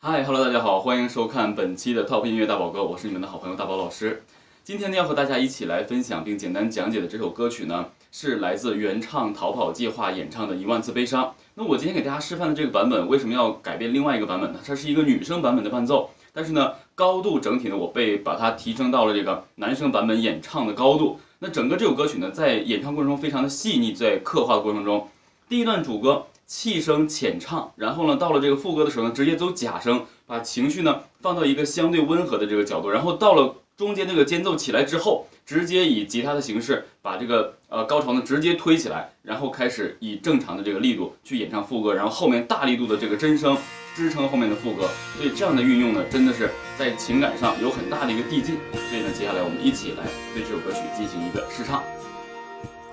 嗨，Hello，大家好，欢迎收看本期的 Top 音乐大宝哥，我是你们的好朋友大宝老师。今天呢，要和大家一起来分享并简单讲解的这首歌曲呢，是来自原唱逃跑计划演唱的《一万次悲伤》。那我今天给大家示范的这个版本，为什么要改变另外一个版本呢？它是一个女生版本的伴奏，但是呢，高度整体呢，我被把它提升到了这个男生版本演唱的高度。那整个这首歌曲呢，在演唱过程中非常的细腻，在刻画的过程中，第一段主歌。气声浅唱，然后呢，到了这个副歌的时候呢，直接走假声，把情绪呢放到一个相对温和的这个角度，然后到了中间这个间奏起来之后，直接以吉他的形式把这个呃高潮呢直接推起来，然后开始以正常的这个力度去演唱副歌，然后后面大力度的这个真声支撑后面的副歌，所以这样的运用呢，真的是在情感上有很大的一个递进。所以呢，接下来我们一起来对这首歌曲进行一个试唱。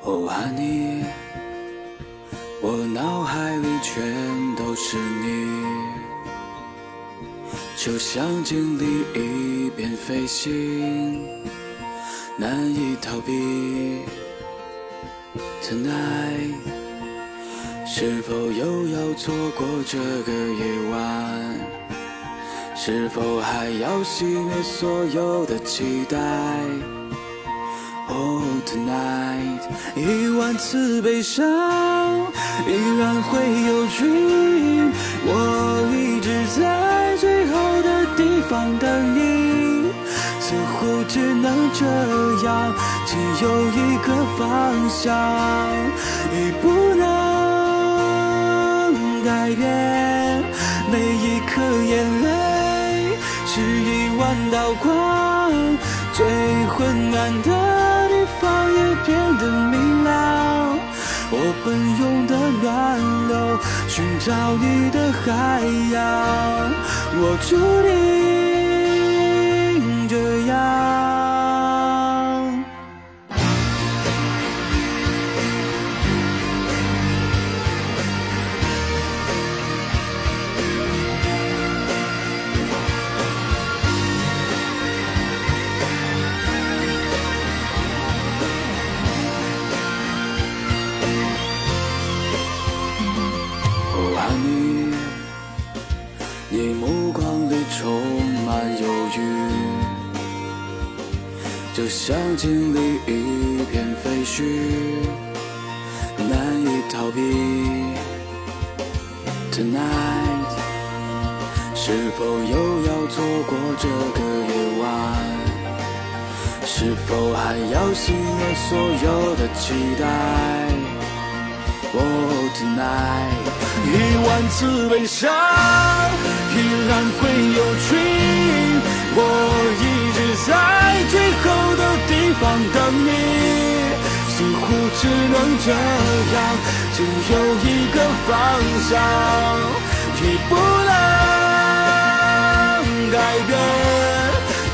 我爱你。我脑海里全都是你，就像经历一遍飞行，难以逃避。Tonight，是否又要错过这个夜晚？是否还要熄灭所有的期待？Oh tonight，一万次悲伤依然会有 dream。我一直在最后的地方等你，似乎只能这样，只有一个方向，已不能改变。每一颗眼泪是一万道光，最昏暗的。方也变得明亮，我奔涌的暖流，寻找你的海洋，我注定。你目光里充满忧郁就像经历一片废墟，难以逃避。Tonight，是否又要错过这个夜晚？是否还要熄灭所有的期待？Oh tonight，一万次悲伤依然会有 dream。我一直在最后的地。方等你，似乎只能这样，只有一个方向，已不能改变。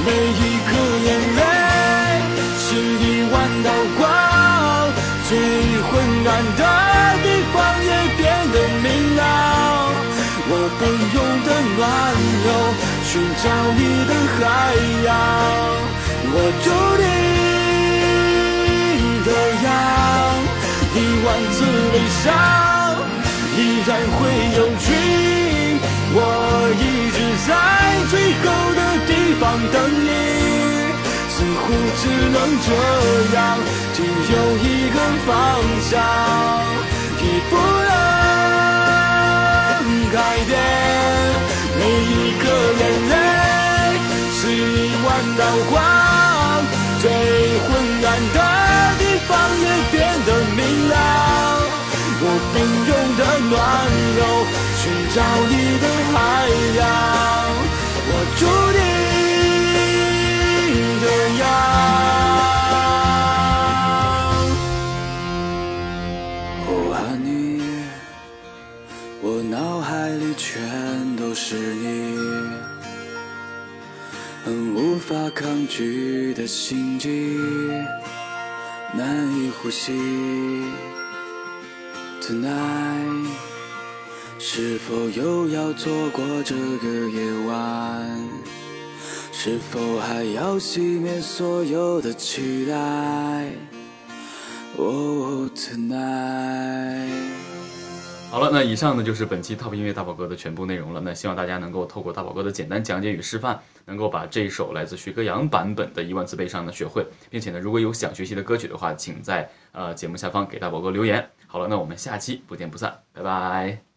每一颗眼泪是一万道光，最昏暗的地方也寻找你的海洋，我注定。一万次悲伤，依然会有光。我一直在最后的地方等你，似乎只能这样，只有一个方向，已不道光，最昏暗的地方也变得明亮。我奔涌的暖流，寻找你的海洋，我注定这样。哦，爱你，我脑海里全都是你，很无法抗拒的心悸，难以呼吸。Tonight，是否又要错过这个夜晚？是否还要熄灭所有的期待？Oh tonight。好了，那以上呢就是本期 Top 音乐大宝哥的全部内容了。那希望大家能够透过大宝哥的简单讲解与示范，能够把这一首来自徐克阳版本的《一万次悲伤》呢学会，并且呢，如果有想学习的歌曲的话，请在呃节目下方给大宝哥留言。好了，那我们下期不见不散，拜拜。